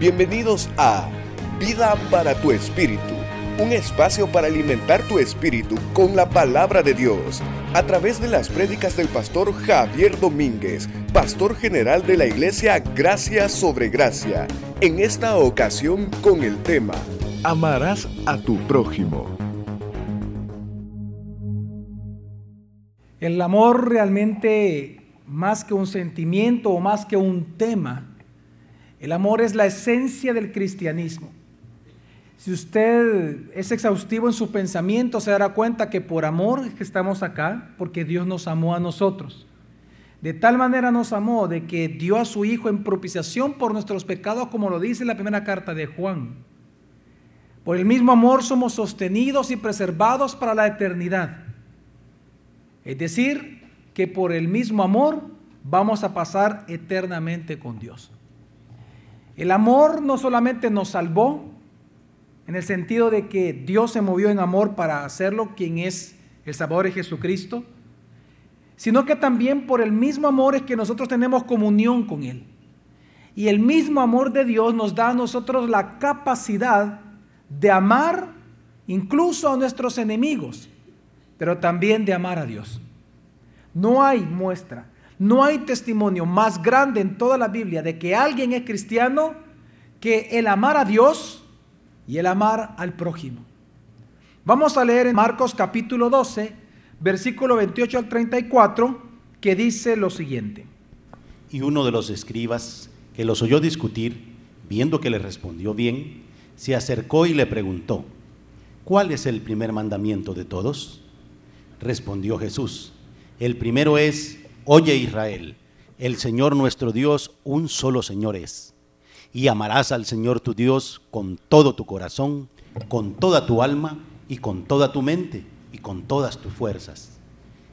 Bienvenidos a Vida para tu Espíritu, un espacio para alimentar tu espíritu con la palabra de Dios, a través de las prédicas del pastor Javier Domínguez, pastor general de la iglesia Gracia sobre Gracia, en esta ocasión con el tema, Amarás a tu prójimo. El amor realmente, más que un sentimiento o más que un tema, el amor es la esencia del cristianismo. Si usted es exhaustivo en su pensamiento, se dará cuenta que por amor es que estamos acá, porque Dios nos amó a nosotros. De tal manera nos amó de que dio a su Hijo en propiciación por nuestros pecados, como lo dice la primera carta de Juan. Por el mismo amor somos sostenidos y preservados para la eternidad. Es decir, que por el mismo amor vamos a pasar eternamente con Dios. El amor no solamente nos salvó, en el sentido de que Dios se movió en amor para hacerlo, quien es el Salvador de Jesucristo, sino que también por el mismo amor es que nosotros tenemos comunión con Él. Y el mismo amor de Dios nos da a nosotros la capacidad de amar incluso a nuestros enemigos, pero también de amar a Dios. No hay muestra no hay testimonio más grande en toda la Biblia de que alguien es cristiano que el amar a Dios y el amar al prójimo. Vamos a leer en Marcos capítulo 12, versículo 28 al 34, que dice lo siguiente. Y uno de los escribas que los oyó discutir, viendo que le respondió bien, se acercó y le preguntó, ¿cuál es el primer mandamiento de todos? Respondió Jesús, el primero es, Oye Israel, el Señor nuestro Dios, un solo Señor es. Y amarás al Señor tu Dios con todo tu corazón, con toda tu alma y con toda tu mente y con todas tus fuerzas.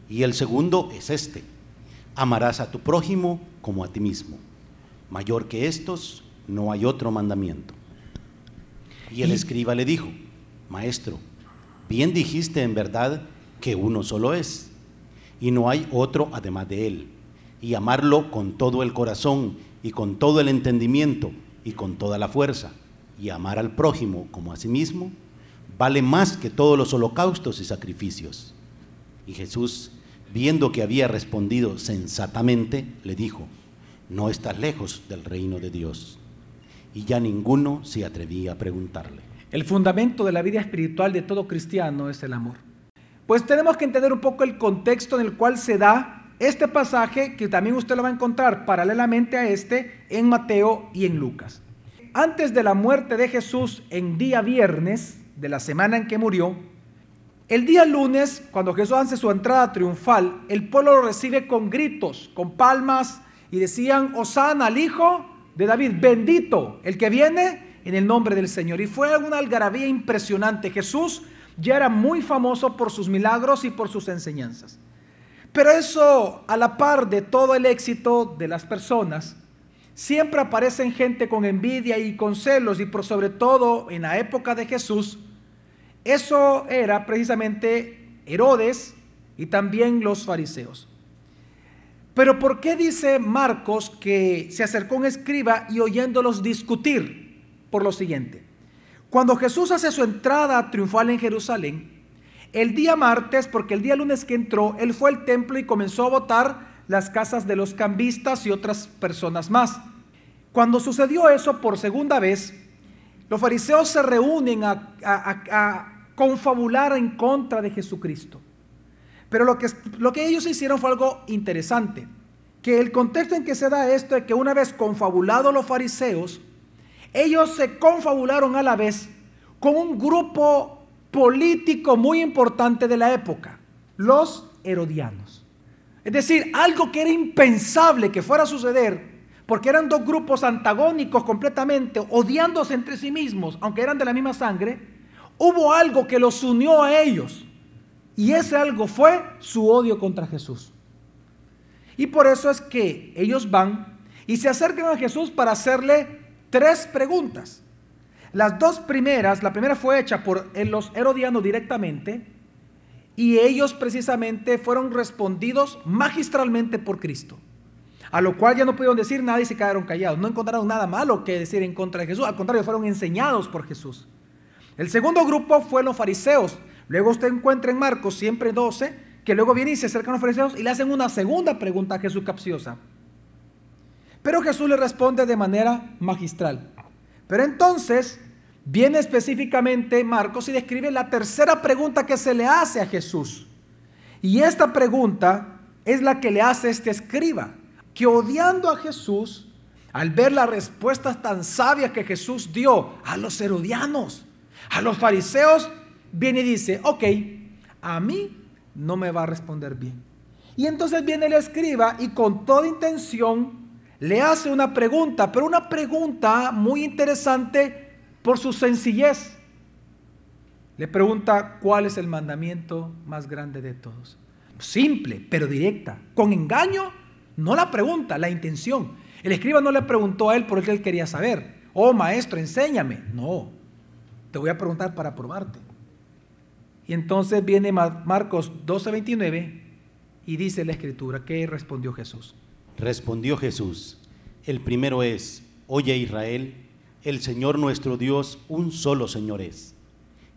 Y el segundo es este, amarás a tu prójimo como a ti mismo. Mayor que estos no hay otro mandamiento. Y el escriba le dijo, Maestro, bien dijiste en verdad que uno solo es y no hay otro además de Él. Y amarlo con todo el corazón y con todo el entendimiento y con toda la fuerza. Y amar al prójimo como a sí mismo vale más que todos los holocaustos y sacrificios. Y Jesús, viendo que había respondido sensatamente, le dijo, no estás lejos del reino de Dios. Y ya ninguno se atrevía a preguntarle. El fundamento de la vida espiritual de todo cristiano es el amor. Pues tenemos que entender un poco el contexto en el cual se da este pasaje, que también usted lo va a encontrar paralelamente a este en Mateo y en Lucas. Antes de la muerte de Jesús en día viernes de la semana en que murió, el día lunes, cuando Jesús hace su entrada triunfal, el pueblo lo recibe con gritos, con palmas y decían, Osana al Hijo de David, bendito el que viene en el nombre del Señor. Y fue una algarabía impresionante. Jesús ya era muy famoso por sus milagros y por sus enseñanzas. Pero eso, a la par de todo el éxito de las personas, siempre aparecen gente con envidia y con celos, y por sobre todo en la época de Jesús, eso era precisamente Herodes y también los fariseos. Pero ¿por qué dice Marcos que se acercó un escriba y oyéndolos discutir? Por lo siguiente. Cuando Jesús hace su entrada triunfal en Jerusalén, el día martes, porque el día lunes que entró, él fue al templo y comenzó a votar las casas de los cambistas y otras personas más. Cuando sucedió eso por segunda vez, los fariseos se reúnen a, confabular en contra de Jesucristo. Pero lo que, lo que ellos hicieron fue algo interesante, que el contexto en que se da esto es que una vez confabulado los fariseos, ellos se confabularon a la vez con un grupo político muy importante de la época, los herodianos. Es decir, algo que era impensable que fuera a suceder, porque eran dos grupos antagónicos completamente, odiándose entre sí mismos, aunque eran de la misma sangre, hubo algo que los unió a ellos. Y ese algo fue su odio contra Jesús. Y por eso es que ellos van y se acercan a Jesús para hacerle tres preguntas. Las dos primeras, la primera fue hecha por los herodianos directamente y ellos precisamente fueron respondidos magistralmente por Cristo. A lo cual ya no pudieron decir nada y se quedaron callados. No encontraron nada malo que decir en contra de Jesús. Al contrario, fueron enseñados por Jesús. El segundo grupo fue los fariseos. Luego usted encuentra en Marcos siempre 12, que luego viene y se acercan los fariseos y le hacen una segunda pregunta a Jesús capciosa. Pero Jesús le responde de manera magistral. Pero entonces viene específicamente Marcos y describe la tercera pregunta que se le hace a Jesús. Y esta pregunta es la que le hace este escriba, que odiando a Jesús, al ver las respuestas tan sabias que Jesús dio a los herodianos, a los fariseos, viene y dice, ok, a mí no me va a responder bien. Y entonces viene el escriba y con toda intención le hace una pregunta, pero una pregunta muy interesante por su sencillez. Le pregunta cuál es el mandamiento más grande de todos. Simple, pero directa. Con engaño, no la pregunta, la intención. El escriba no le preguntó a él por que él quería saber. Oh, maestro, enséñame. No, te voy a preguntar para probarte. Y entonces viene Marcos 12:29 y dice la escritura, ¿qué respondió Jesús? Respondió Jesús, el primero es, oye Israel, el Señor nuestro Dios, un solo Señor es.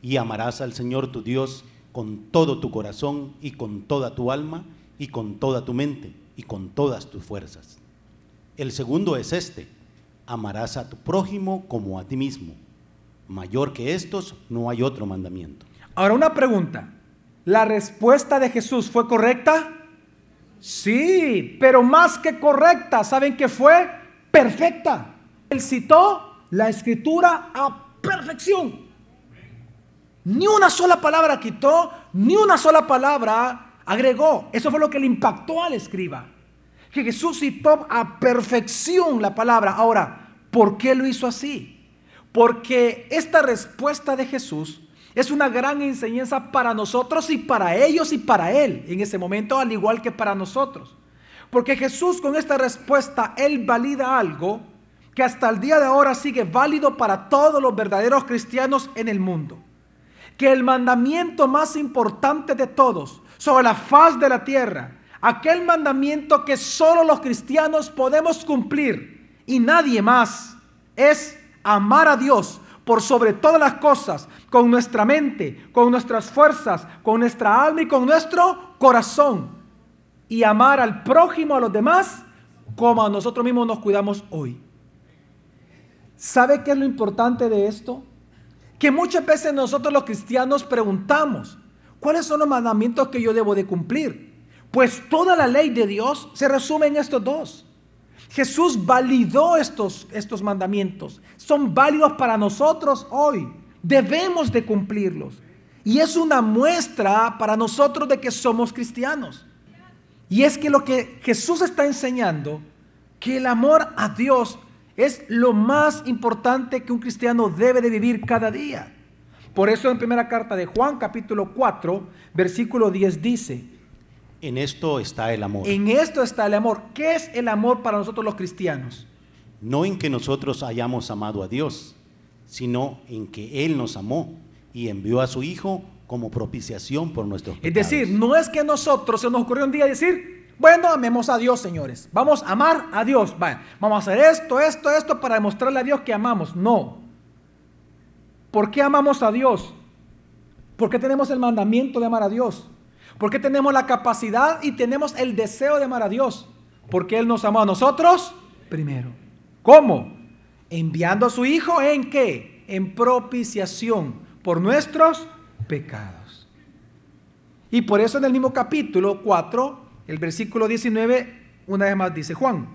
Y amarás al Señor tu Dios con todo tu corazón y con toda tu alma y con toda tu mente y con todas tus fuerzas. El segundo es este, amarás a tu prójimo como a ti mismo. Mayor que estos no hay otro mandamiento. Ahora una pregunta, ¿la respuesta de Jesús fue correcta? Sí, pero más que correcta, ¿saben qué fue? Perfecta. Él citó la escritura a perfección. Ni una sola palabra quitó, ni una sola palabra agregó. Eso fue lo que le impactó al escriba. Que Jesús citó a perfección la palabra. Ahora, ¿por qué lo hizo así? Porque esta respuesta de Jesús es una gran enseñanza para nosotros y para ellos y para Él en ese momento, al igual que para nosotros. Porque Jesús con esta respuesta, Él valida algo que hasta el día de ahora sigue válido para todos los verdaderos cristianos en el mundo. Que el mandamiento más importante de todos sobre la faz de la tierra, aquel mandamiento que solo los cristianos podemos cumplir y nadie más, es amar a Dios por sobre todas las cosas, con nuestra mente, con nuestras fuerzas, con nuestra alma y con nuestro corazón. Y amar al prójimo, a los demás, como a nosotros mismos nos cuidamos hoy. ¿Sabe qué es lo importante de esto? Que muchas veces nosotros los cristianos preguntamos, ¿cuáles son los mandamientos que yo debo de cumplir? Pues toda la ley de Dios se resume en estos dos. Jesús validó estos, estos mandamientos. Son válidos para nosotros hoy. Debemos de cumplirlos. Y es una muestra para nosotros de que somos cristianos. Y es que lo que Jesús está enseñando, que el amor a Dios es lo más importante que un cristiano debe de vivir cada día. Por eso en primera carta de Juan capítulo 4, versículo 10 dice, en esto está el amor. En esto está el amor. ¿Qué es el amor para nosotros los cristianos? No en que nosotros hayamos amado a Dios, sino en que Él nos amó y envió a su Hijo como propiciación por nuestros pecados. Es decir, no es que nosotros se nos ocurrió un día decir, bueno, amemos a Dios, señores. Vamos a amar a Dios. vamos a hacer esto, esto, esto para demostrarle a Dios que amamos. No. ¿Por qué amamos a Dios? ¿Por qué tenemos el mandamiento de amar a Dios? Porque tenemos la capacidad y tenemos el deseo de amar a Dios. Porque Él nos amó a nosotros primero. ¿Cómo? Enviando a su Hijo en qué? En propiciación por nuestros pecados. Y por eso en el mismo capítulo 4, el versículo 19, una vez más dice Juan.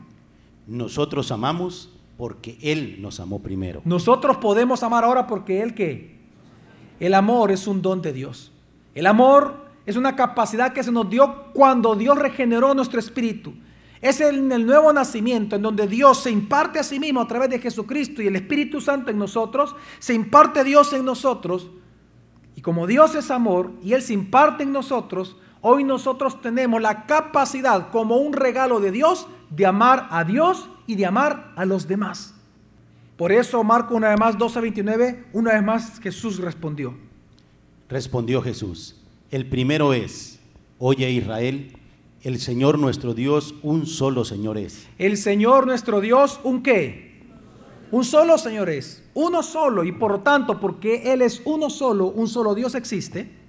Nosotros amamos porque Él nos amó primero. Nosotros podemos amar ahora porque Él qué? El amor es un don de Dios. El amor es una capacidad que se nos dio cuando Dios regeneró nuestro espíritu. Es en el nuevo nacimiento en donde Dios se imparte a sí mismo a través de Jesucristo y el Espíritu Santo en nosotros, se imparte Dios en nosotros. Y como Dios es amor y Él se imparte en nosotros, hoy nosotros tenemos la capacidad como un regalo de Dios de amar a Dios y de amar a los demás. Por eso Marco una vez más 12:29, una vez más Jesús respondió. Respondió Jesús. El primero es, oye Israel, El Señor nuestro Dios, un solo Señor es. El Señor nuestro Dios, ¿un qué? Un solo Señor es, uno solo, y por lo tanto, porque Él es uno solo, un solo Dios existe.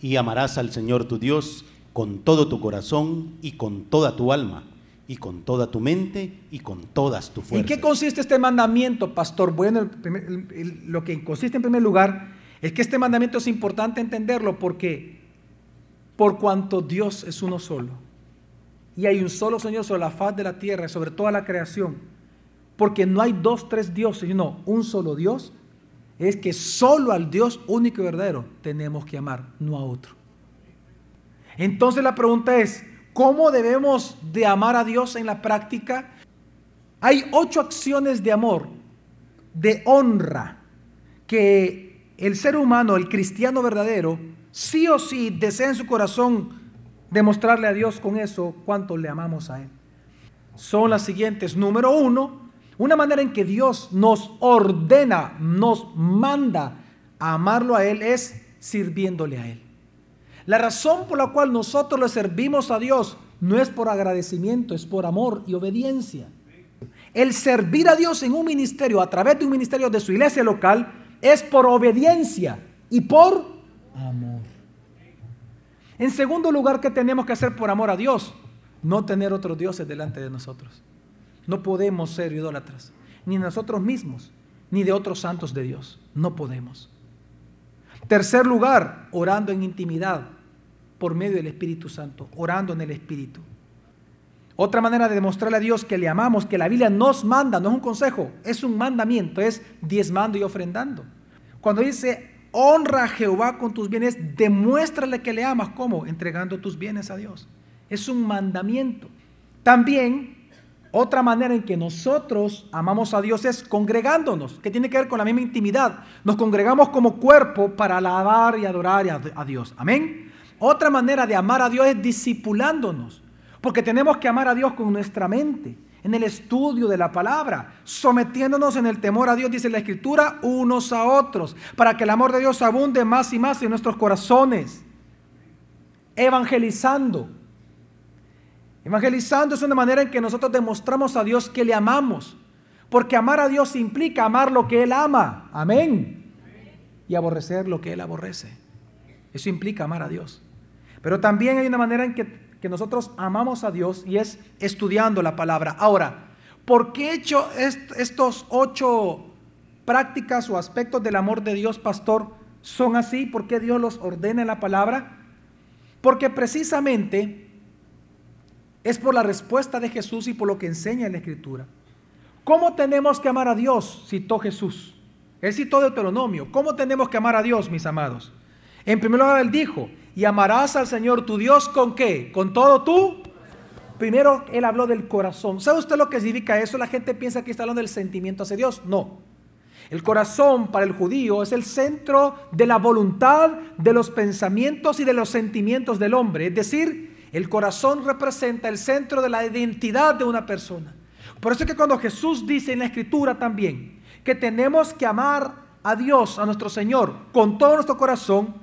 Y amarás al Señor tu Dios con todo tu corazón y con toda tu alma y con toda tu mente y con todas tus fuerzas. ¿En qué consiste este mandamiento, pastor? Bueno, el primer- el- el- lo que consiste en primer lugar es que este mandamiento es importante entenderlo porque por cuanto Dios es uno solo y hay un solo Señor sobre la faz de la tierra y sobre toda la creación, porque no hay dos, tres dioses, sino un solo Dios, es que solo al Dios único y verdadero tenemos que amar, no a otro. Entonces la pregunta es, ¿cómo debemos de amar a Dios en la práctica? Hay ocho acciones de amor, de honra, que el ser humano, el cristiano verdadero, sí o sí desea en su corazón demostrarle a Dios con eso cuánto le amamos a Él. Son las siguientes. Número uno, una manera en que Dios nos ordena, nos manda a amarlo a Él es sirviéndole a Él. La razón por la cual nosotros le servimos a Dios no es por agradecimiento, es por amor y obediencia. El servir a Dios en un ministerio, a través de un ministerio de su iglesia local, es por obediencia y por amor. En segundo lugar, ¿qué tenemos que hacer por amor a Dios? No tener otros dioses delante de nosotros. No podemos ser idólatras, ni nosotros mismos, ni de otros santos de Dios. No podemos. Tercer lugar, orando en intimidad por medio del Espíritu Santo, orando en el Espíritu. Otra manera de demostrarle a Dios que le amamos, que la Biblia nos manda, no es un consejo, es un mandamiento, es diezmando y ofrendando. Cuando dice, honra a Jehová con tus bienes, demuéstrale que le amas. ¿Cómo? Entregando tus bienes a Dios. Es un mandamiento. También, otra manera en que nosotros amamos a Dios es congregándonos, que tiene que ver con la misma intimidad. Nos congregamos como cuerpo para alabar y adorar a Dios. Amén. Otra manera de amar a Dios es discipulándonos. Porque tenemos que amar a Dios con nuestra mente, en el estudio de la palabra, sometiéndonos en el temor a Dios, dice la Escritura, unos a otros, para que el amor de Dios abunde más y más en nuestros corazones. Evangelizando. Evangelizando es una manera en que nosotros demostramos a Dios que le amamos. Porque amar a Dios implica amar lo que Él ama. Amén. Y aborrecer lo que Él aborrece. Eso implica amar a Dios. Pero también hay una manera en que, que nosotros amamos a Dios y es estudiando la palabra. Ahora, ¿por qué he hecho est- estos ocho prácticas o aspectos del amor de Dios, pastor, son así? ¿Por qué Dios los ordena en la palabra? Porque precisamente es por la respuesta de Jesús y por lo que enseña en la Escritura. ¿Cómo tenemos que amar a Dios? Citó Jesús. Él citó Deuteronomio. ¿Cómo tenemos que amar a Dios, mis amados? En primer lugar, él dijo, y amarás al Señor tu Dios con qué? Con todo tú. Primero, él habló del corazón. ¿Sabe usted lo que significa eso? La gente piensa que está hablando del sentimiento hacia Dios. No. El corazón para el judío es el centro de la voluntad, de los pensamientos y de los sentimientos del hombre. Es decir, el corazón representa el centro de la identidad de una persona. Por eso es que cuando Jesús dice en la escritura también que tenemos que amar a Dios, a nuestro Señor, con todo nuestro corazón,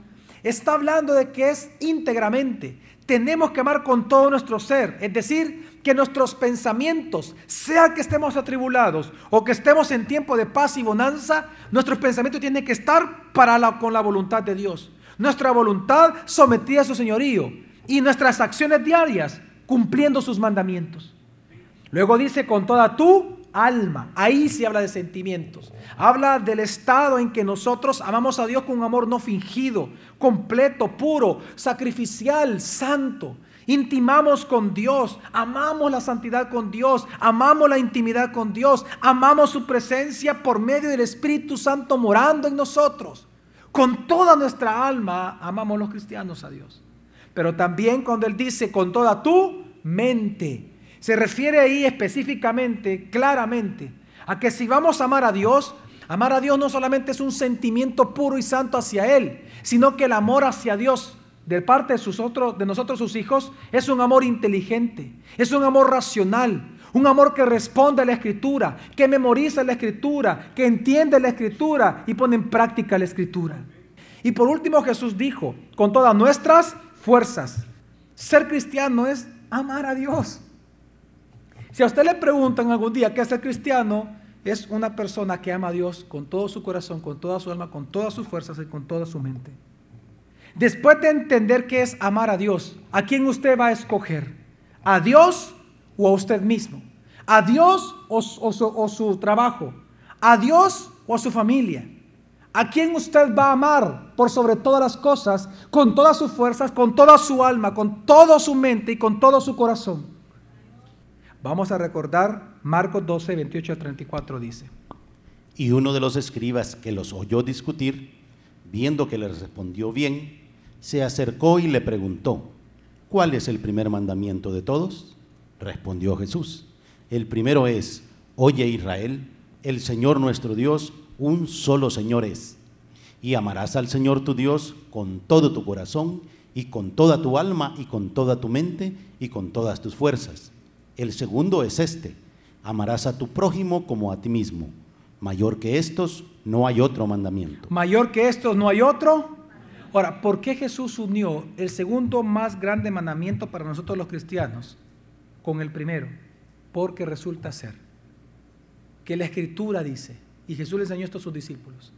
está hablando de que es íntegramente. Tenemos que amar con todo nuestro ser, es decir, que nuestros pensamientos, sea que estemos atribulados o que estemos en tiempo de paz y bonanza, nuestros pensamientos tienen que estar para con la voluntad de Dios. Nuestra voluntad sometida a su señorío y nuestras acciones diarias cumpliendo sus mandamientos. Luego dice con toda tu alma. Ahí se habla de sentimientos. Habla del estado en que nosotros amamos a Dios con un amor no fingido, completo, puro, sacrificial, santo. Intimamos con Dios, amamos la santidad con Dios, amamos la intimidad con Dios, amamos su presencia por medio del Espíritu Santo morando en nosotros. Con toda nuestra alma amamos los cristianos a Dios. Pero también cuando Él dice con toda tu mente, se refiere ahí específicamente, claramente, a que si vamos a amar a Dios, amar a Dios no solamente es un sentimiento puro y santo hacia Él, sino que el amor hacia Dios de parte de, de nosotros sus hijos es un amor inteligente, es un amor racional, un amor que responde a la escritura, que memoriza la escritura, que entiende la escritura y pone en práctica la escritura. Y por último Jesús dijo, con todas nuestras fuerzas. Ser cristiano es amar a Dios. Si a usted le preguntan algún día qué es ser cristiano, es una persona que ama a Dios con todo su corazón, con toda su alma, con todas sus fuerzas y con toda su mente. Después de entender qué es amar a Dios, ¿a quién usted va a escoger? ¿A Dios o a usted mismo? ¿A Dios o, su, trabajo? ¿A Dios o a su familia? ¿A quién usted va a amar por sobre todas las cosas, con todas sus fuerzas, con toda su alma, con toda su mente y con todo su corazón? Vamos a recordar Marcos 12, 28 a 34 dice. Y uno de los escribas que los oyó discutir, viendo que les respondió bien, se acercó y le preguntó, ¿cuál es el primer mandamiento de todos? Respondió Jesús, el primero es, oye Israel, el Señor nuestro Dios, un solo Señor es, y amarás al Señor tu Dios con todo tu corazón y con toda tu alma y con toda tu mente y con todas tus fuerzas. El segundo es este, amarás a tu prójimo como a ti mismo. Mayor que estos no hay otro mandamiento. Mayor que estos no hay otro Ahora, ¿por qué Jesús unió el segundo más grande mandamiento para nosotros los cristianos con el primero? Porque resulta ser que la escritura dice, y Jesús le enseñó esto a sus discípulos,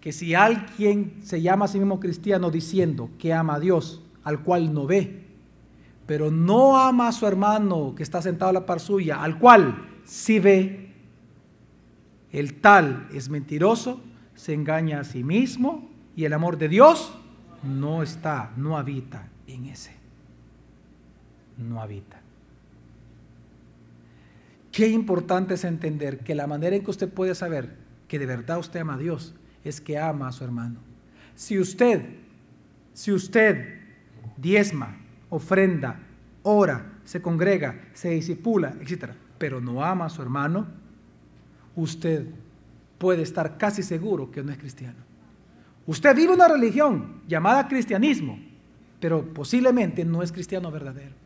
que si alguien se llama a sí mismo cristiano diciendo que ama a Dios, al cual no ve, pero no ama a su hermano que está sentado a la par suya, al cual sí ve, el tal es mentiroso, se engaña a sí mismo y el amor de Dios no está, no habita en ese. No habita. Qué importante es entender que la manera en que usted puede saber que de verdad usted ama a Dios es que ama a su hermano. Si usted, si usted diezma, ofrenda, ora, se congrega, se disipula, etc., pero no ama a su hermano, usted puede estar casi seguro que no es cristiano. Usted vive una religión llamada cristianismo, pero posiblemente no es cristiano verdadero.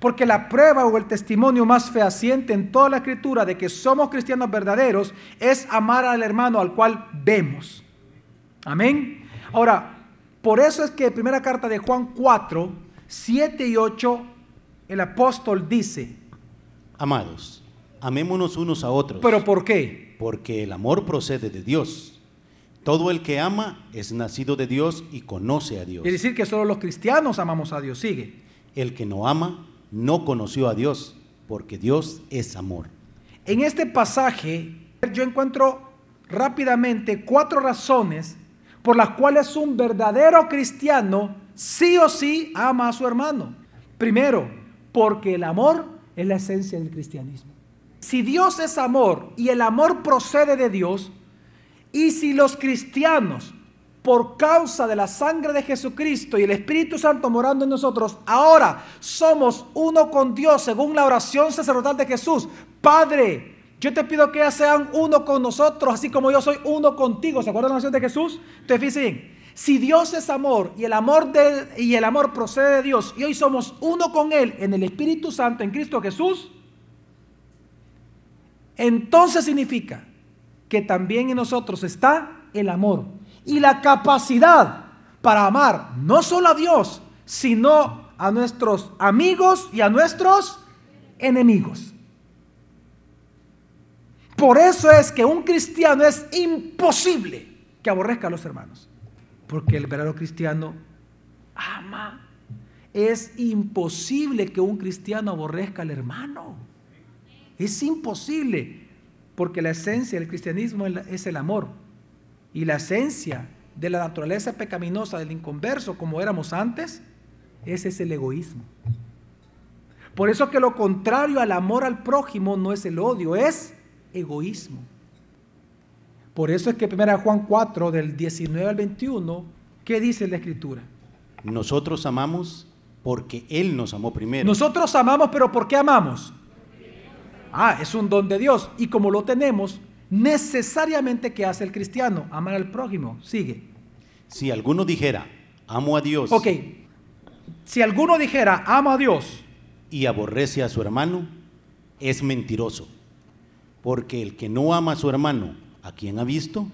Porque la prueba o el testimonio más fehaciente en toda la escritura de que somos cristianos verdaderos es amar al hermano al cual vemos. Amén. Ahora, por eso es que en primera carta de Juan 4, 7 y 8, el apóstol dice, Amados, amémonos unos a otros. ¿Pero por qué? Porque el amor procede de Dios todo el que ama es nacido de Dios y conoce a Dios. Es decir, que solo los cristianos amamos a Dios. Sigue. El que no ama no conoció a Dios, porque Dios es amor. En este pasaje yo encuentro rápidamente cuatro razones por las cuales un verdadero cristiano sí o sí ama a su hermano. Primero, porque el amor es la esencia del cristianismo. Si Dios es amor y el amor procede de Dios, y si los cristianos, por causa de la sangre de Jesucristo y el Espíritu Santo morando en nosotros, ahora somos uno con Dios, según la oración sacerdotal de Jesús, Padre, yo te pido que sean uno con nosotros, así como yo soy uno contigo. ¿Se acuerdan de la oración de Jesús? Entonces fíjense si Dios es amor y el amor, y el amor procede de Dios y hoy somos uno con Él en el Espíritu Santo, en Cristo Jesús, entonces significa que también en nosotros está el amor y la capacidad para amar no solo a Dios, sino a nuestros amigos y a nuestros enemigos. Por eso es que un cristiano es imposible que aborrezca a los hermanos, porque el verdadero cristiano ama. Es imposible que un cristiano aborrezca al hermano. Es imposible porque la esencia del cristianismo es el amor. Y la esencia de la naturaleza pecaminosa del inconverso, como éramos antes, ese es el egoísmo. Por eso que lo contrario al amor al prójimo no es el odio, es egoísmo. Por eso es que 1 Juan 4, del 19 al 21, ¿qué dice la escritura? Nosotros amamos porque Él nos amó primero. Nosotros amamos, pero ¿por qué amamos? Ah, es un don de Dios. Y como lo tenemos, necesariamente, ¿qué hace el cristiano? Amar al prójimo. Sigue. Si alguno dijera, amo a Dios. Ok. Si alguno dijera, amo a Dios. Y aborrece a su hermano, es mentiroso. Porque el que no ama a su hermano, a quien ha visto,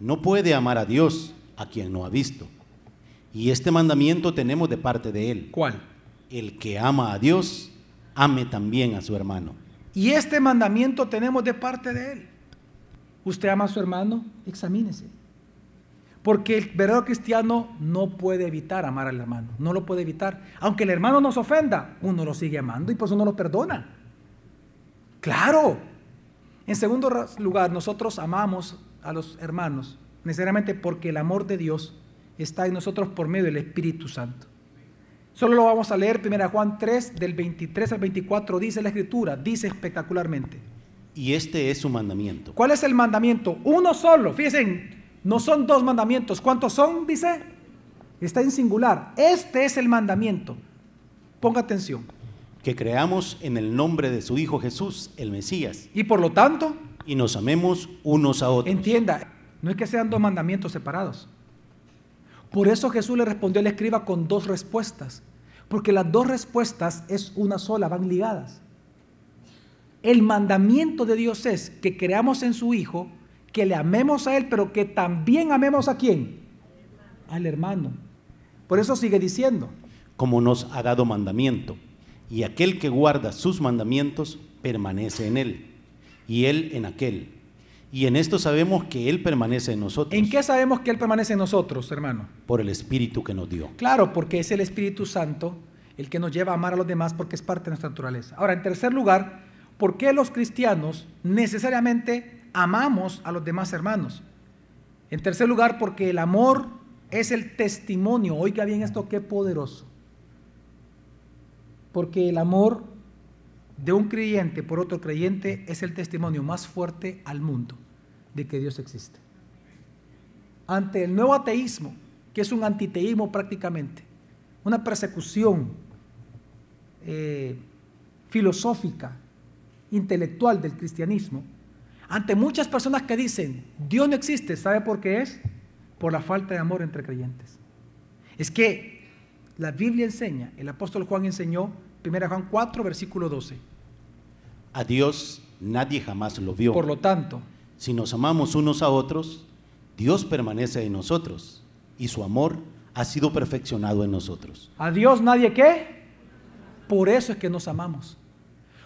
no puede amar a Dios, a quien no ha visto. Y este mandamiento tenemos de parte de Él. ¿Cuál? el que ama a Dios, ame también a su hermano. Y este mandamiento tenemos de parte de Él. ¿Usted ama a su hermano? Examínese. Porque el verdadero cristiano no puede evitar amar al hermano, no lo puede evitar. Aunque el hermano nos ofenda, uno lo sigue amando y por eso no lo perdona. Claro. En segundo lugar, nosotros amamos a los hermanos necesariamente porque el amor de Dios está en nosotros por medio del Espíritu Santo. Solo lo vamos a leer 1 Juan 3 del 23 al 24 dice la escritura, dice espectacularmente. Y este es su mandamiento. ¿Cuál es el mandamiento? Uno solo. Fíjense, no son dos mandamientos. ¿Cuántos son? Dice. Está en singular. Este es el mandamiento. Ponga atención. Que creamos en el nombre de su Hijo Jesús, el Mesías. Y por lo tanto. Y nos amemos unos a otros. Entienda, no es que sean dos mandamientos separados. Por eso Jesús le respondió al escriba con dos respuestas. Porque las dos respuestas es una sola, van ligadas. El mandamiento de Dios es que creamos en su Hijo, que le amemos a Él, pero que también amemos a quién? Al hermano. Por eso sigue diciendo. Como nos ha dado mandamiento. Y aquel que guarda sus mandamientos permanece en Él. Y Él en aquel. Y en esto sabemos que Él permanece en nosotros. ¿En qué sabemos que Él permanece en nosotros, hermano? Por el Espíritu que nos dio. Claro, porque es el Espíritu Santo el que nos lleva a amar a los demás porque es parte de nuestra naturaleza. Ahora, en tercer lugar, ¿por qué los cristianos necesariamente amamos a los demás hermanos? En tercer lugar, porque el amor es el testimonio. Oiga bien esto, qué poderoso. Porque el amor de un creyente por otro creyente es el testimonio más fuerte al mundo de que Dios existe. Ante el nuevo ateísmo, que es un antiteísmo prácticamente, una persecución eh, filosófica, intelectual del cristianismo, ante muchas personas que dicen, Dios no existe, ¿sabe por qué es? Por la falta de amor entre creyentes. Es que la Biblia enseña, el apóstol Juan enseñó, 1 Juan 4, versículo 12. A Dios nadie jamás lo vio. Por lo tanto, si nos amamos unos a otros, Dios permanece en nosotros y su amor ha sido perfeccionado en nosotros. ¿A Dios nadie qué? Por eso es que nos amamos.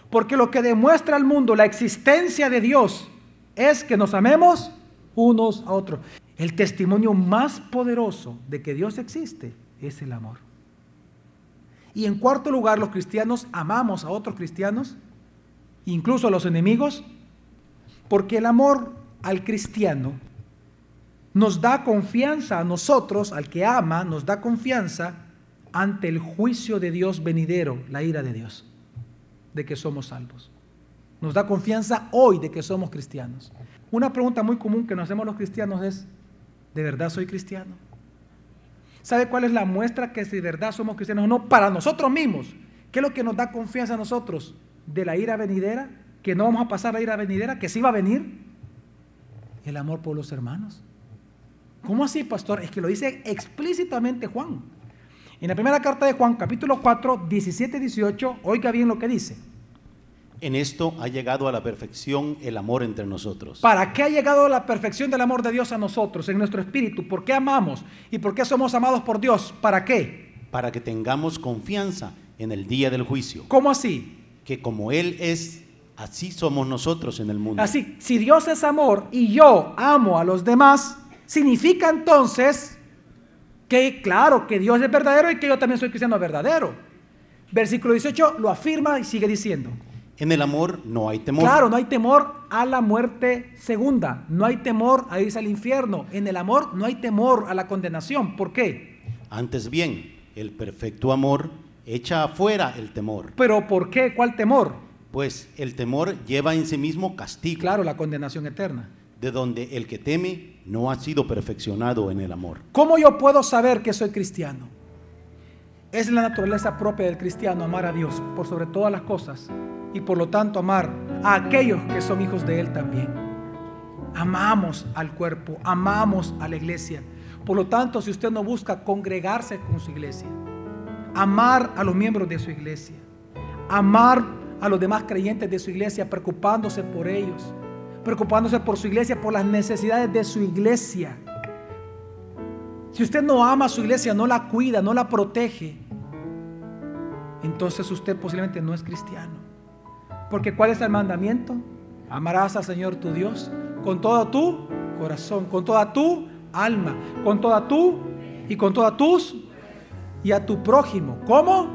Porque lo que demuestra al mundo la existencia de Dios es que nos amemos unos a otros. El testimonio más poderoso de que Dios existe es el amor. Y en cuarto lugar, los cristianos amamos a otros cristianos, incluso a los enemigos, porque el amor al cristiano nos da confianza a nosotros, al que ama, nos da confianza ante el juicio de Dios venidero, la ira de Dios, de que somos salvos. Nos da confianza hoy de que somos cristianos. Una pregunta muy común que nos hacemos los cristianos es, ¿de verdad soy cristiano? ¿Sabe cuál es la muestra que si de verdad somos cristianos o no? Para nosotros mismos. ¿Qué es lo que nos da confianza a nosotros? De la ira venidera, que no vamos a pasar la ira venidera, que sí va a venir. El amor por los hermanos. ¿Cómo así, pastor? Es que lo dice explícitamente Juan. En la primera carta de Juan, capítulo 4, 17 18, oiga bien lo que dice. En esto ha llegado a la perfección el amor entre nosotros. ¿Para qué ha llegado a la perfección del amor de Dios a nosotros, en nuestro espíritu? ¿Por qué amamos? ¿Y por qué somos amados por Dios? ¿Para qué? Para que tengamos confianza en el día del juicio. ¿Cómo así? Que como Él es, así somos nosotros en el mundo. Así, si Dios es amor y yo amo a los demás, significa entonces que claro, que Dios es verdadero y que yo también soy cristiano verdadero. Versículo 18 lo afirma y sigue diciendo. En el amor no hay temor. Claro, no hay temor a la muerte segunda, no hay temor a irse al infierno. En el amor no hay temor a la condenación. ¿Por qué? Antes bien, el perfecto amor echa afuera el temor. ¿Pero por qué? ¿Cuál temor? Pues el temor lleva en sí mismo castigo. Claro, la condenación eterna. De donde el que teme no ha sido perfeccionado en el amor. ¿Cómo yo puedo saber que soy cristiano? Es la naturaleza propia del cristiano amar a Dios por sobre todas las cosas y por lo tanto amar a aquellos que son hijos de Él también. Amamos al cuerpo, amamos a la iglesia. Por lo tanto, si usted no busca congregarse con su iglesia, amar a los miembros de su iglesia, amar a los demás creyentes de su iglesia, preocupándose por ellos, preocupándose por su iglesia, por las necesidades de su iglesia. Si usted no ama a su iglesia, no la cuida, no la protege, entonces usted posiblemente no es cristiano. Porque ¿cuál es el mandamiento? Amarás al Señor tu Dios con todo tu corazón, con toda tu alma, con toda tu y con todas tus y a tu prójimo. ¿Cómo?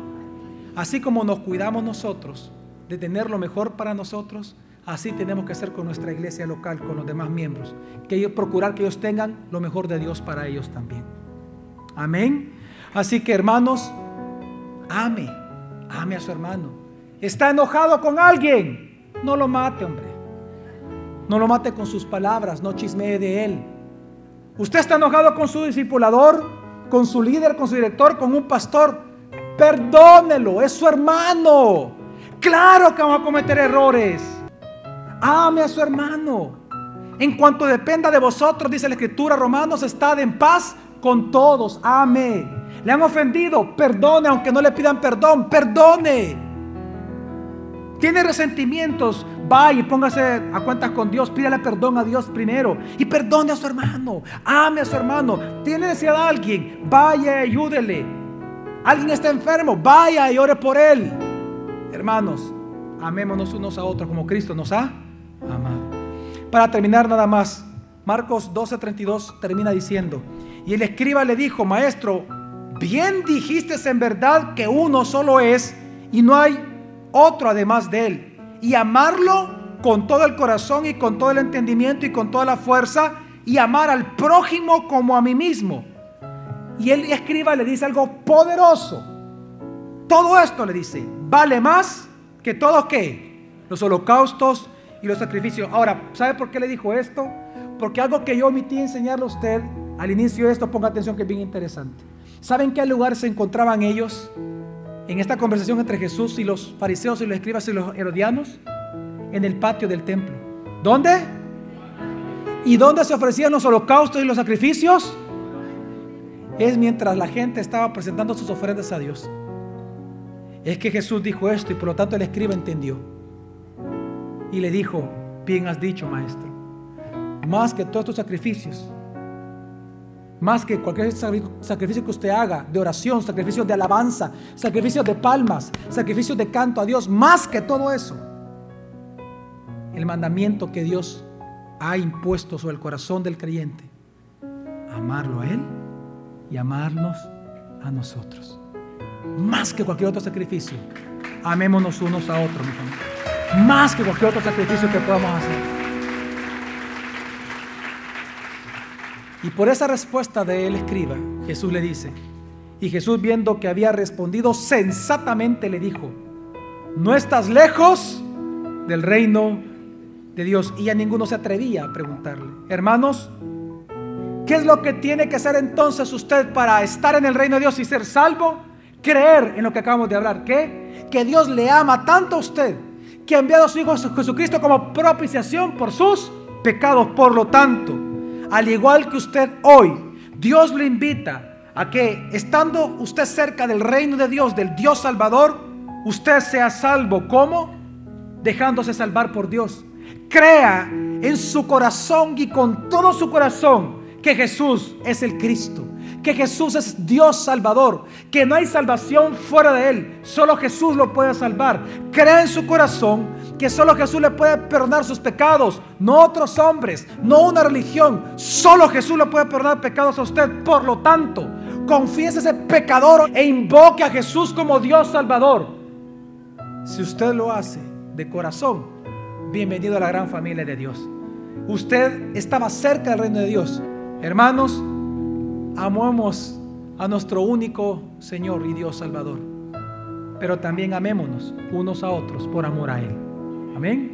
Así como nos cuidamos nosotros de tener lo mejor para nosotros, así tenemos que hacer con nuestra iglesia local, con los demás miembros. Que ellos procurar que ellos tengan lo mejor de Dios para ellos también. Amén. Así que hermanos, ame, ame a su hermano. Está enojado con alguien, no lo mate, hombre. No lo mate con sus palabras, no chismee de él. Usted está enojado con su discipulador, con su líder, con su director, con un pastor. Perdónelo, es su hermano. Claro que vamos a cometer errores. Ame a su hermano. En cuanto dependa de vosotros, dice la escritura, Romanos, estad en paz con todos. Ame. Le han ofendido, perdone, aunque no le pidan perdón, perdone. Tiene resentimientos, vaya y póngase a cuentas con Dios, pídale perdón a Dios primero y perdone a su hermano, ame a su hermano. Tiene necesidad de alguien, vaya y ayúdele. Alguien está enfermo, vaya y ore por él. Hermanos, amémonos unos a otros como Cristo nos ha amado. Para terminar nada más, Marcos 12:32 termina diciendo, y el escriba le dijo, maestro, bien dijiste en verdad que uno solo es y no hay otro además de él. Y amarlo con todo el corazón y con todo el entendimiento y con toda la fuerza y amar al prójimo como a mí mismo. Y el escriba le dice algo poderoso. Todo esto le dice, vale más que todo que los holocaustos y los sacrificios. Ahora, ¿sabe por qué le dijo esto? Porque algo que yo omití enseñarle a usted al inicio de esto, ponga atención que es bien interesante. ¿Saben qué lugar se encontraban ellos en esta conversación entre Jesús y los fariseos y los escribas y los herodianos? En el patio del templo. ¿Dónde? ¿Y dónde se ofrecían los holocaustos y los sacrificios? Es mientras la gente estaba presentando sus ofrendas a Dios. Es que Jesús dijo esto y por lo tanto el escriba entendió. Y le dijo, bien has dicho, maestro, más que todos estos sacrificios, más que cualquier sacrificio que usted haga de oración, sacrificios de alabanza, sacrificios de palmas, sacrificios de canto a Dios, más que todo eso, el mandamiento que Dios ha impuesto sobre el corazón del creyente, amarlo a Él y amarnos a nosotros. Más que cualquier otro sacrificio, amémonos unos a otros, mi familia. Más que cualquier otro sacrificio que podamos hacer. Y por esa respuesta de él escriba, Jesús le dice, y Jesús viendo que había respondido sensatamente le dijo, no estás lejos del reino de Dios. Y a ninguno se atrevía a preguntarle, hermanos, ¿qué es lo que tiene que hacer entonces usted para estar en el reino de Dios y ser salvo? Creer en lo que acabamos de hablar, ¿qué? Que Dios le ama tanto a usted, que ha enviado a su Hijo Jesucristo como propiciación por sus pecados. Por lo tanto, al igual que usted hoy, Dios le invita a que estando usted cerca del reino de Dios, del Dios Salvador, usted sea salvo. ¿Cómo? Dejándose salvar por Dios. Crea en su corazón y con todo su corazón que Jesús es el Cristo, que Jesús es Dios Salvador, que no hay salvación fuera de Él, solo Jesús lo puede salvar. Crea en su corazón que solo Jesús le puede perdonar sus pecados, no otros hombres, no una religión, solo Jesús le puede perdonar pecados a usted. Por lo tanto, confiese ese pecador e invoque a Jesús como Dios Salvador. Si usted lo hace de corazón, bienvenido a la gran familia de Dios. Usted estaba cerca del reino de Dios. Hermanos, amamos a nuestro único Señor y Dios Salvador. Pero también amémonos unos a otros por amor a Él. Amén.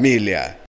família.